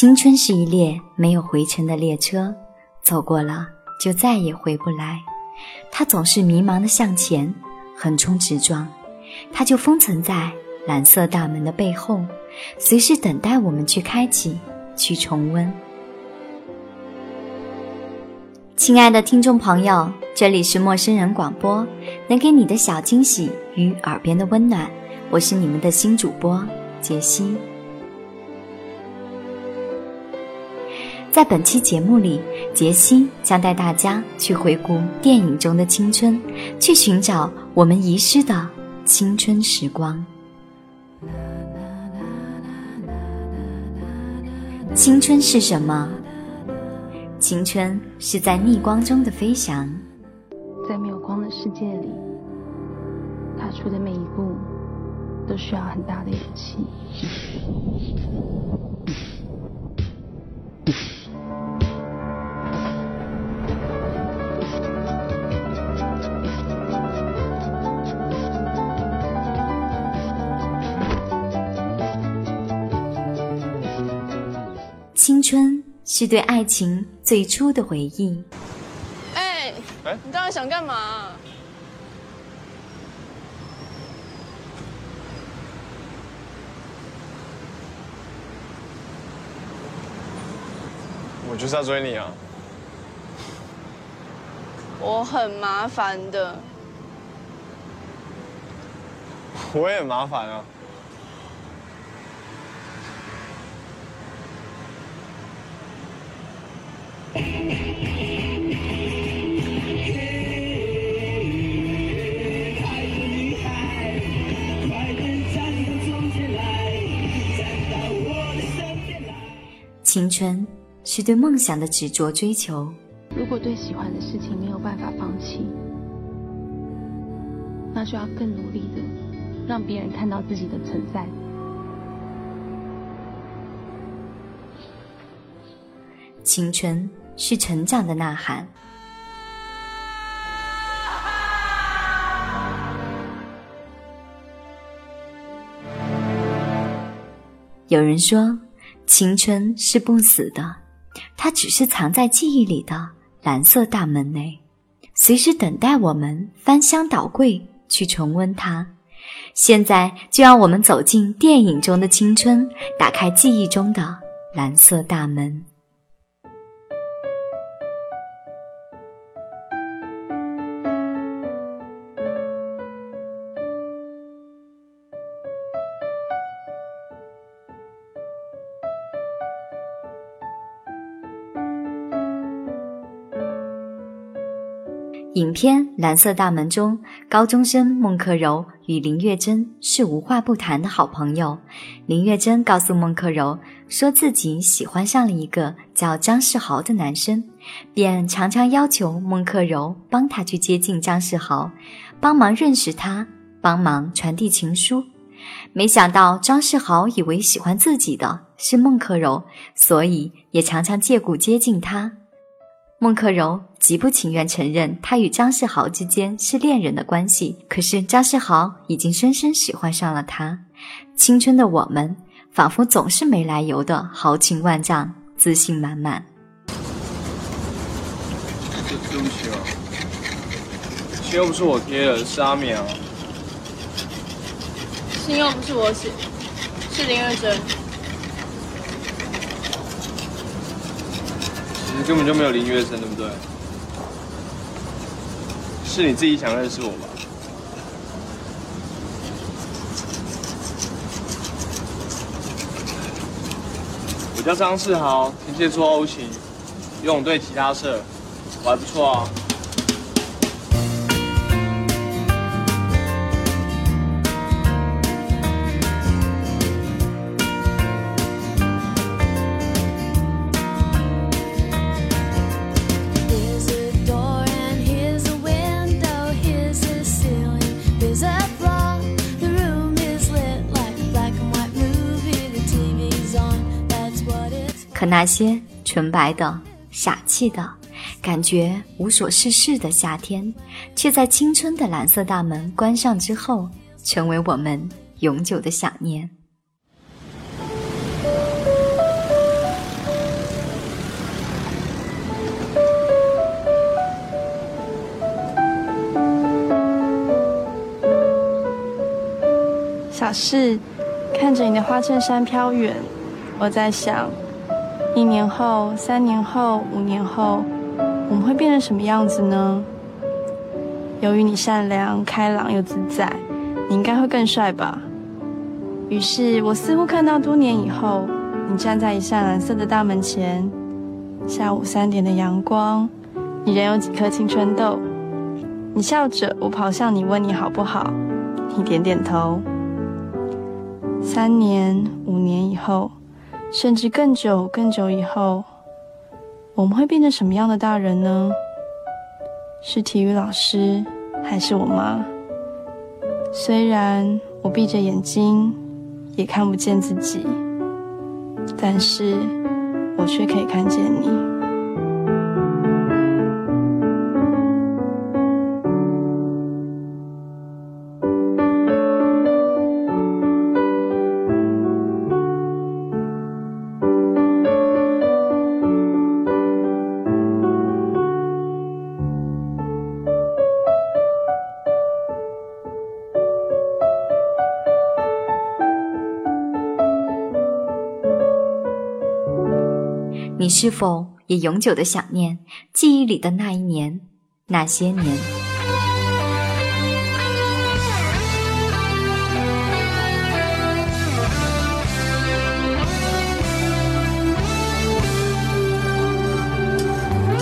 青春是一列没有回程的列车，走过了就再也回不来。它总是迷茫的向前，横冲直撞。它就封存在蓝色大门的背后，随时等待我们去开启，去重温。亲爱的听众朋友，这里是陌生人广播，能给你的小惊喜与耳边的温暖。我是你们的新主播杰西。在本期节目里，杰西将带大家去回顾电影中的青春，去寻找我们遗失的青春时光。青春是什么？青春是在逆光中的飞翔，在没有光的世界里，踏出的每一步都需要很大的勇气。青春是对爱情最初的回忆。哎，哎你到底想干嘛？我就是要追你啊！我很麻烦的。我也很麻烦啊。青春是对梦想的执着追求。如果对喜欢的事情没有办法放弃，那就要更努力的让别人看到自己的存在。青春是成长的呐喊。有人说，青春是不死的，它只是藏在记忆里的蓝色大门内，随时等待我们翻箱倒柜去重温它。现在，就让我们走进电影中的青春，打开记忆中的蓝色大门。影片《蓝色大门》中，高中生孟克柔与林月珍是无话不谈的好朋友。林月珍告诉孟克柔，说自己喜欢上了一个叫张世豪的男生，便常常要求孟克柔帮他去接近张世豪，帮忙认识他，帮忙传递情书。没想到张世豪以为喜欢自己的是孟克柔，所以也常常借故接近他。孟克柔极不情愿承认他与张世豪之间是恋人的关系，可是张世豪已经深深喜欢上了他。青春的我们，仿佛总是没来由的豪情万丈，自信满满。对对不起啊，信又不是我贴的，是阿敏啊。信又不是我写，是林月珍。其实根本就没有林月生，对不对？是你自己想认识我吧？我叫张世豪，天蝎座 O 型，游泳队其他社，我还不错啊。可那些纯白的、傻气的、感觉无所事事的夏天，却在青春的蓝色大门关上之后，成为我们永久的想念。小事，看着你的花衬衫飘远，我在想，一年后、三年后、五年后，我们会变成什么样子呢？由于你善良、开朗又自在，你应该会更帅吧。于是我似乎看到多年以后，你站在一扇蓝色的大门前，下午三点的阳光，你仍有几颗青春痘。你笑着，我跑向你问你好不好，你点点头。三年、五年以后，甚至更久、更久以后，我们会变成什么样的大人呢？是体育老师，还是我妈？虽然我闭着眼睛，也看不见自己，但是我却可以看见你。是否也永久的想念记忆里的那一年、那些年？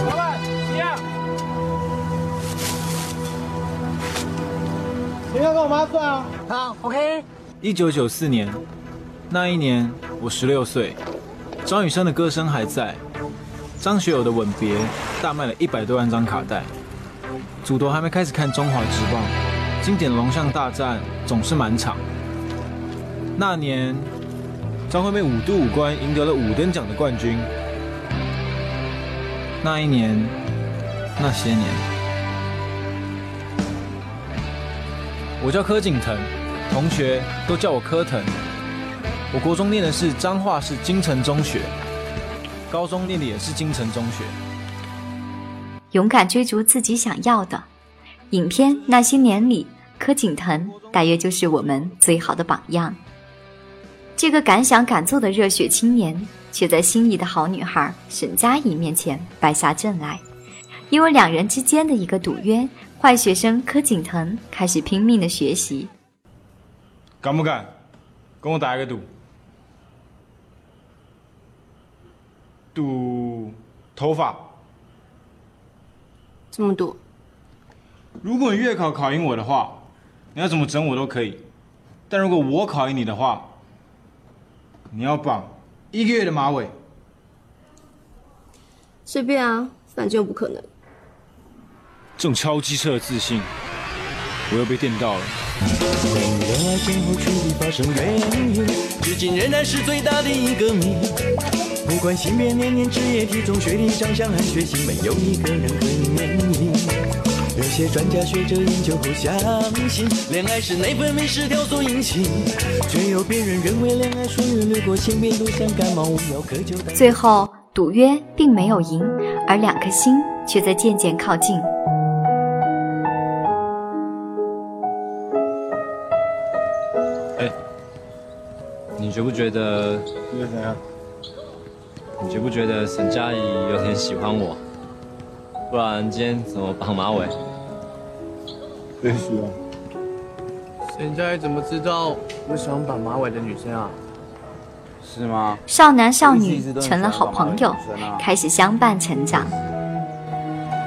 老板，一样。你要跟我妈算啊？好，OK。一九九四年，那一年我十六岁。张雨生的歌声还在，张学友的《吻别》大卖了一百多万张卡带。祖头还没开始看《中华职棒》，经典龙象大战总是满场。那年，张惠妹五度五关赢得了五等奖的冠军。那一年，那些年，我叫柯景腾，同学都叫我柯腾。我国中念的是彰化市金城中学，高中念的也是金城中学。勇敢追逐自己想要的，影片《那些年》里，柯景腾大约就是我们最好的榜样。这个敢想敢做的热血青年，却在心仪的好女孩沈佳宜面前败下阵来。因为两人之间的一个赌约，坏学生柯景腾开始拼命的学习。敢不敢跟我打一个赌？赌头发，这么多？如果你月考考赢我的话，你要怎么整我都可以；但如果我考赢你的话，你要绑一个月的马尾。随便啊，反正又不可能。这种超机车的自信，我又被电到了。至今仍然是最大的一个谜。不管性别、年龄、职业、体重、学历、长相和血型，没有一个人可以免疫。有些专家学者研究后相信，恋爱是内分泌失调所引起，却有别人认为恋爱属于掠过性别都像感冒，无药可救。最后赌约并没有赢，而两颗心却在渐渐靠近。哎，你觉不觉得？觉得怎样？你觉不觉得沈佳宜有点喜欢我？不然今天怎么绑马尾？也许啊。沈佳宜怎么知道我喜欢绑马尾的女生啊？是吗？少男少女成了好朋友，开始相伴成长。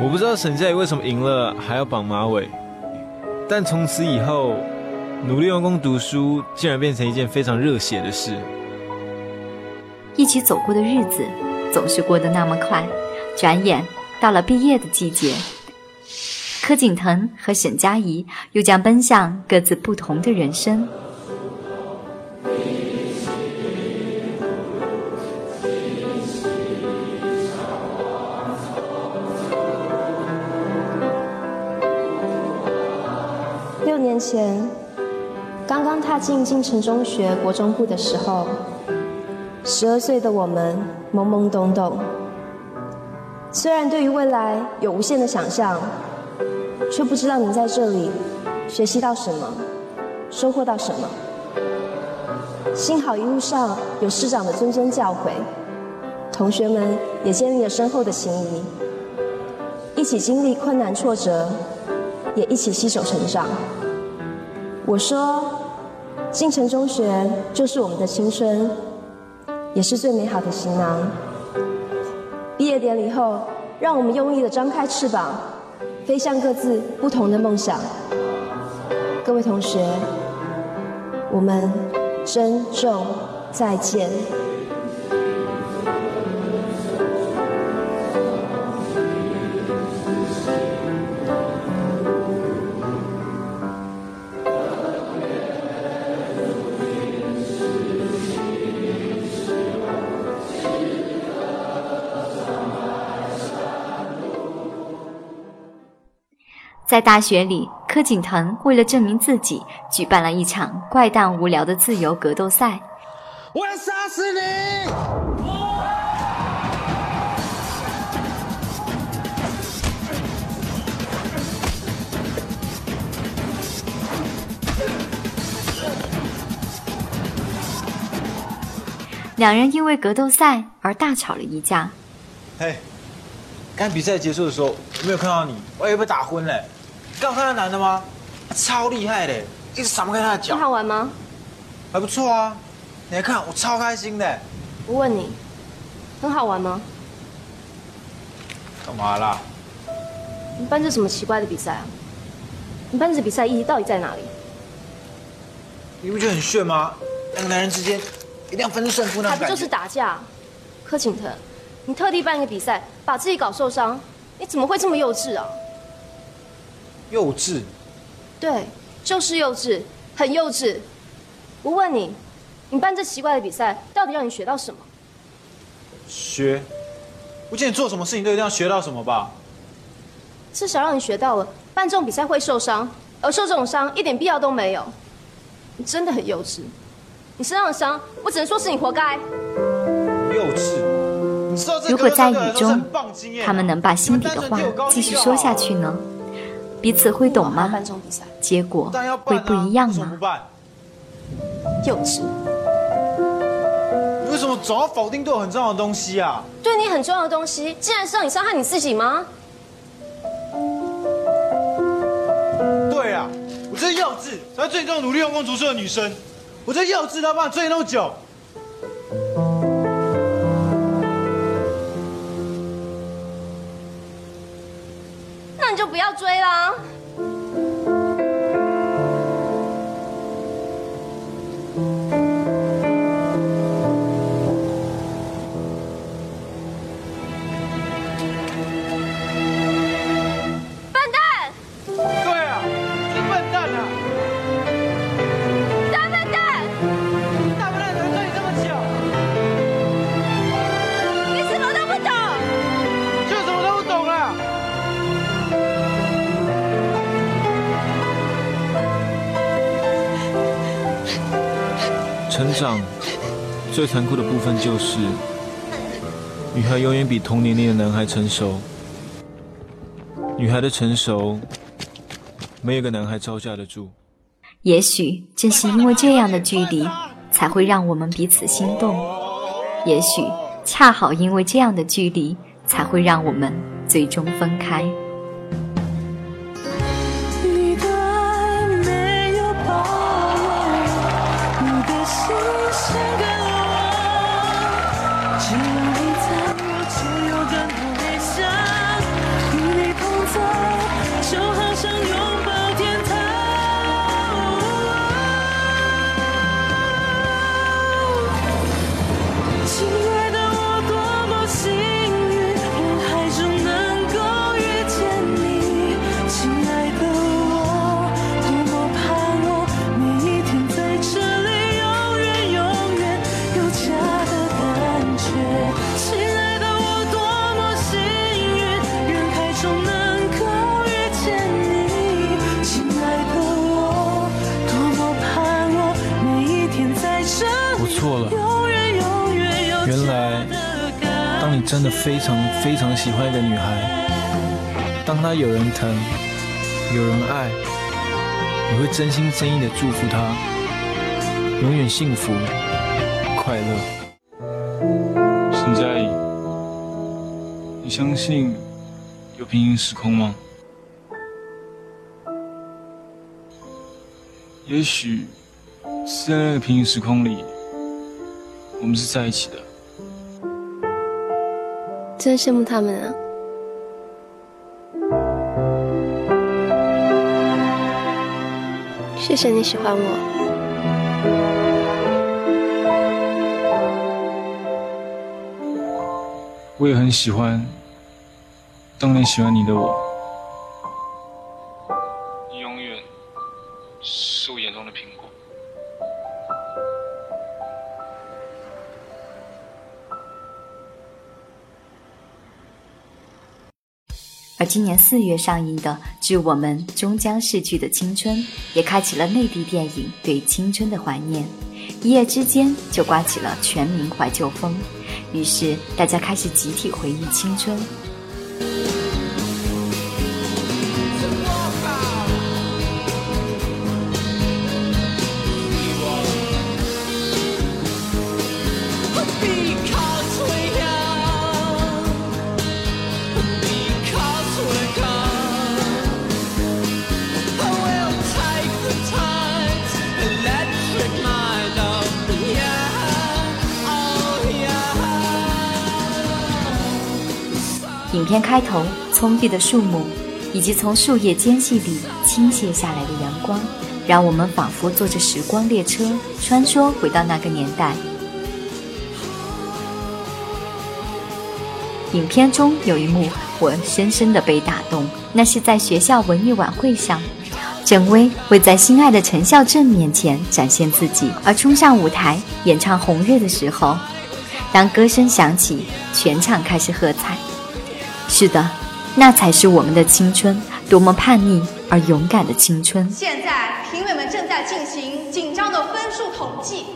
我不知道沈佳宜为什么赢了还要绑马尾，但从此以后，努力用功读书竟然变成一件非常热血的事。一起走过的日子总是过得那么快，转眼到了毕业的季节，柯景腾和沈佳宜又将奔向各自不同的人生。六年前，刚刚踏进晋城中学国中部的时候。十二岁的我们懵懵懂懂。虽然对于未来有无限的想象，却不知道能在这里学习到什么，收获到什么。幸好一路上有师长的谆谆教诲，同学们也建立了深厚的情谊，一起经历困难挫折，也一起携手成长。我说，进城中学就是我们的青春，也是最美好的行囊。毕业典礼后，让我们用力的张开翅膀，飞向各自不同的梦想。各位同学，我们。珍重，再见。在大学里，柯景腾为了证明自己，举办了一场怪诞无聊的自由格斗赛。我要杀死你！两人因为格斗赛而大吵了一架。嘿，刚比赛结束的时候，我没有看到你，我以为被打昏嘞。刚看到男的吗？超厉害的，一直闪不开他的脚。好玩吗？还不错啊，你来看，我超开心的。我问你，很好玩吗？干嘛啦？你办这什么奇怪的比赛啊？你办这比赛意义到底在哪里？你不觉得很炫吗？两个男人之间一定要分出胜负那种还不就是打架？柯景腾，你特地办一个比赛，把自己搞受伤，你怎么会这么幼稚啊？幼稚，对，就是幼稚，很幼稚。我问你，你办这奇怪的比赛，到底让你学到什么？学？不见你做什么事情都一定要学到什么吧？至少让你学到了，办这种比赛会受伤，而受这种伤一点必要都没有。你真的很幼稚，你身上的伤，我只能说是你活该。幼稚？如果在雨中，他们能把心底的话继续说下去呢？彼此会懂吗？结果会不一样吗？幼稚！为什么总要否定对我很重要的东西啊？对你很重要的东西，竟然是让你伤害你自己吗？对啊，我真幼稚，才会追你这种努力用功读书的女生。我真幼稚，才把你追那么久。你就不要追啦。最残酷的部分就是，女孩永远比同年龄的男孩成熟。女孩的成熟，没有个男孩招架得住。也许正是因为这样的距离，才会让我们彼此心动。也许恰好因为这样的距离，才会让我们最终分开。我亲爱的，我多么幸运，人海中能够遇见你。亲爱的，我多么盼望每一天在这。错了，原来当你真的非常非常喜欢一个女孩，当她有人疼，有人爱，你会真心真意的祝福她永远幸福快乐。相信有平行时空吗？也许是在那个平行时空里，我们是在一起的。真羡慕他们啊！谢谢你喜欢我。我也很喜欢当年喜欢你的我。你永远是我眼中的苹果。而今年四月上映的《致我们终将逝去的青春》，也开启了内地电影对青春的怀念。一夜之间就刮起了全民怀旧风，于是大家开始集体回忆青春。片开头，葱郁的树木，以及从树叶间隙里倾泻下来的阳光，让我们仿佛坐着时光列车，穿梭回到那个年代。影片中有一幕，我深深的被打动，那是在学校文艺晚会上，郑薇为在心爱的陈孝正面前展现自己而冲上舞台演唱《红日》的时候，当歌声响起，全场开始喝彩。是的，那才是我们的青春，多么叛逆而勇敢的青春！现在评委们正在进行紧张的分数统计，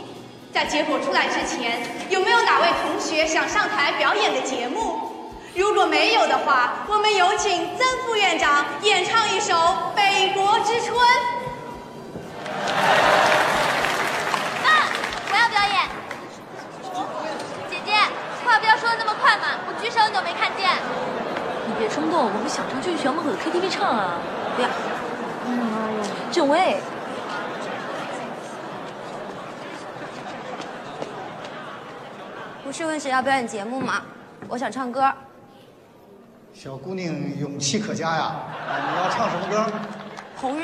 在结果出来之前，有没有哪位同学想上台表演的节目？如果没有的话，我们有请曾副院长演唱一首《北国之春》。啊，我要表演。姐姐，话不要说的那么快嘛，我举手你都没看见。你别冲动，我们想唱就去学校门口的 KTV 唱啊！不要。嗯，妈呀，郑薇，不是问谁要表演节目吗？我想唱歌。小姑娘勇气可嘉呀！啊，你要唱什么歌？红日。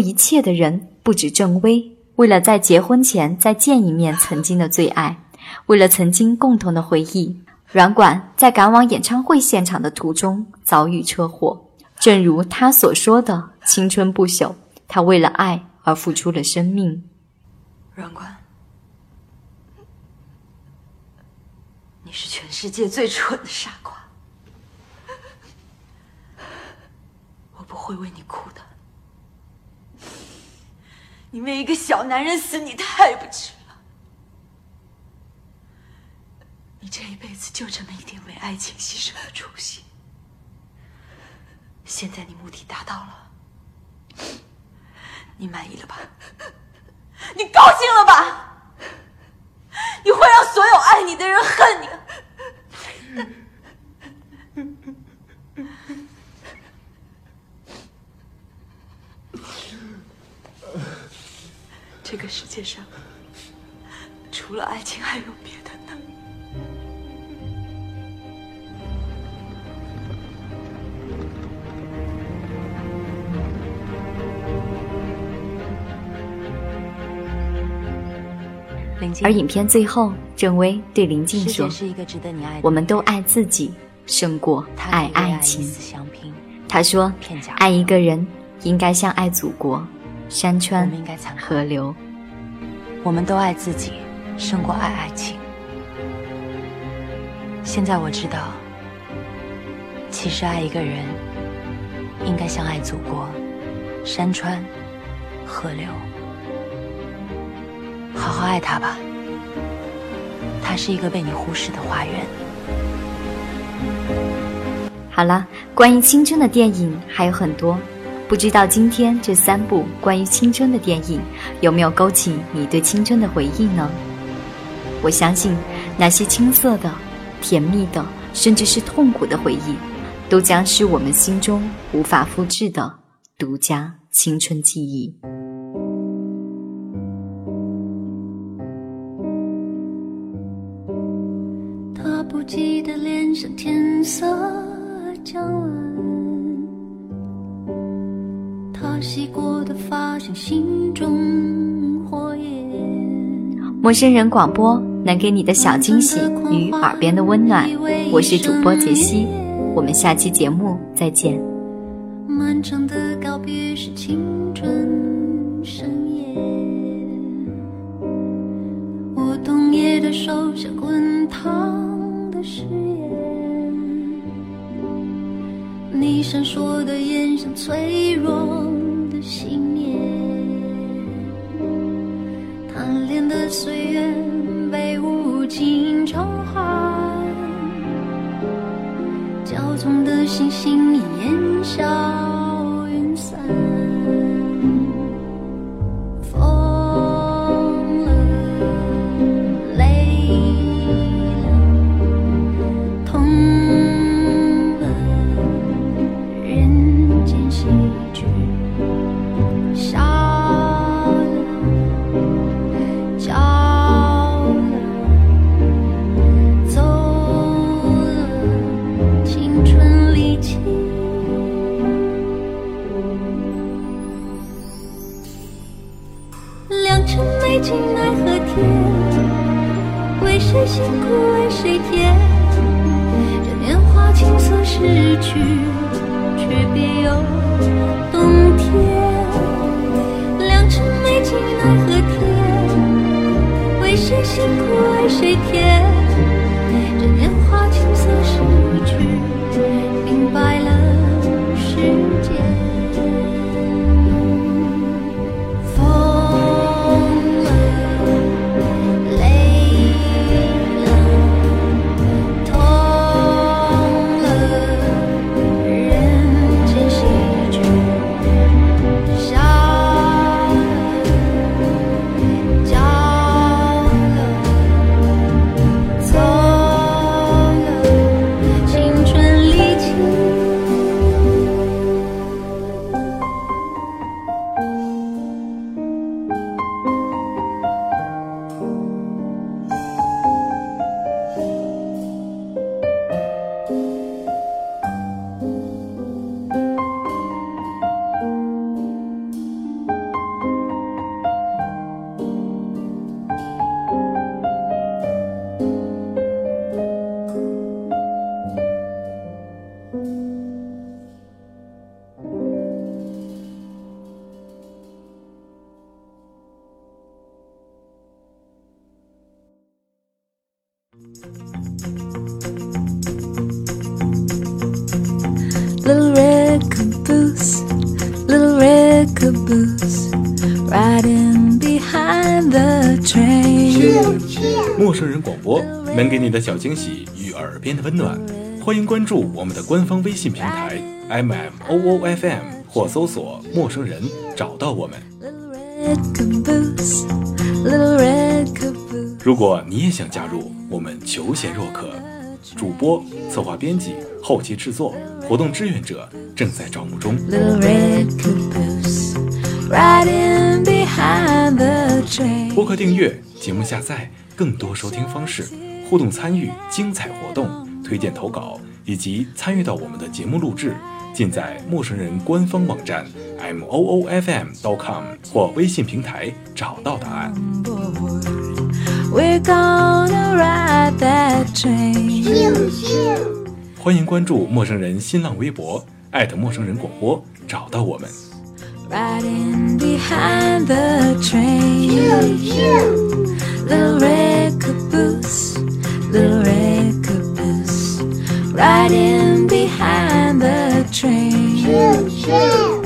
一切的人不止郑薇，为了在结婚前再见一面曾经的最爱，为了曾经共同的回忆，软管在赶往演唱会现场的途中遭遇车祸，正如他所说的“青春不朽”，他为了爱而付出了生命。软管，你是全世界最蠢的傻瓜，我不会为你哭的。你为一个小男人死，你太不值了。你这一辈子就这么一点为爱情牺牲的出息，现在你目的达到了，你满意了吧？你高兴了吧？你会让所有爱你的人恨你。这个世界上，除了爱情，还有别的呢？而影片最后，郑薇对林静说：“是一个值得你爱的我们都爱自己胜过爱爱情。”他说：“爱一个人应该像爱祖国，山川河流。我们都爱自己胜过爱爱情。现在我知道，其实爱一个人应该像爱祖国，山川河流。好好爱他吧，他是一个被你忽视的花园。好了，关于青春的电影还有很多，不知道今天这三部关于青春的电影有没有勾起你对青春的回忆呢？我相信那些青涩的、甜蜜的，甚至是痛苦的回忆，都将是我们心中无法复制的独家青春记忆。陌生人广播能给你的小惊喜与耳边的温暖，我是主播杰西，我们下期节目再见。漫长的告别是青春盛宴，我冬夜的手像滚烫的誓言，你闪烁的眼像脆弱的信岁月被无情召唤，骄纵的星星已烟消云散。陌生人广播，能给你的小惊喜与耳边的温暖。欢迎关注我们的官方微信平台 M M O O F M 或搜索“陌生人”找到我们。如果你也想加入，我们求贤若渴，主播、策划、编辑、后期制作、活动志愿者正在招募中。播客订阅、节目下载、更多收听方式、互动参与、精彩活动、推荐投稿以及参与到我们的节目录制，尽在陌生人官方网站 m o o f m dot com 或微信平台找到答案。We're gonna ride that train. 欢迎关注陌生人新浪微博，艾特陌生人广播，找到我们。Riding behind the train. Little red caboose, little red caboose. riding behind the train. Choo, choo.